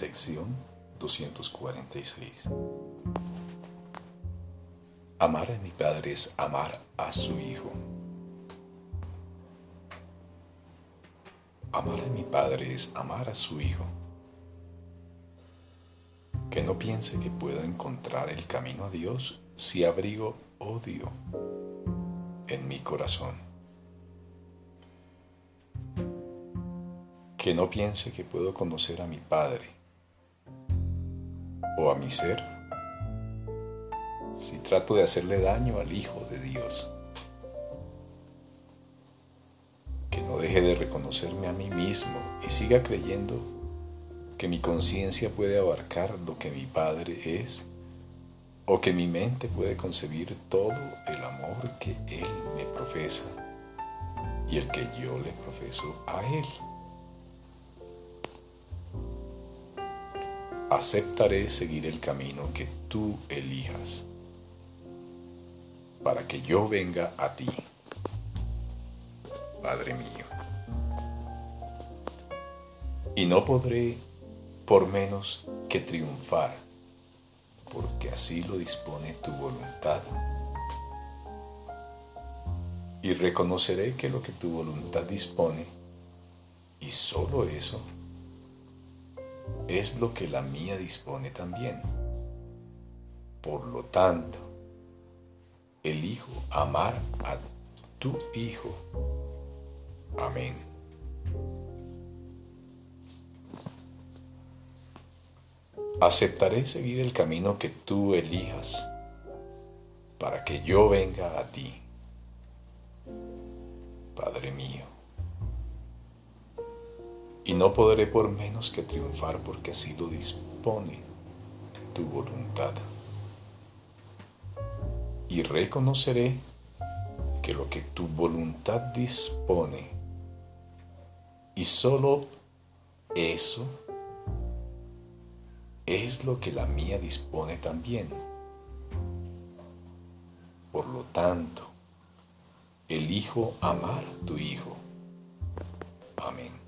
Lección 246. Amar a mi Padre es amar a su Hijo. Amar a mi Padre es amar a su Hijo. Que no piense que puedo encontrar el camino a Dios si abrigo odio en mi corazón. Que no piense que puedo conocer a mi Padre o a mi ser si trato de hacerle daño al Hijo de Dios. Que no deje de reconocerme a mí mismo y siga creyendo que mi conciencia puede abarcar lo que mi Padre es o que mi mente puede concebir todo el amor que Él me profesa y el que yo le profeso a Él. Aceptaré seguir el camino que tú elijas para que yo venga a ti, Padre mío. Y no podré por menos que triunfar, porque así lo dispone tu voluntad. Y reconoceré que lo que tu voluntad dispone, y solo eso, es lo que la mía dispone también. Por lo tanto, elijo amar a tu Hijo. Amén. Aceptaré seguir el camino que tú elijas para que yo venga a ti, Padre mío y no podré por menos que triunfar porque así lo dispone tu voluntad. Y reconoceré que lo que tu voluntad dispone, y solo eso, es lo que la mía dispone también. Por lo tanto, elijo amar a tu Hijo. Amén.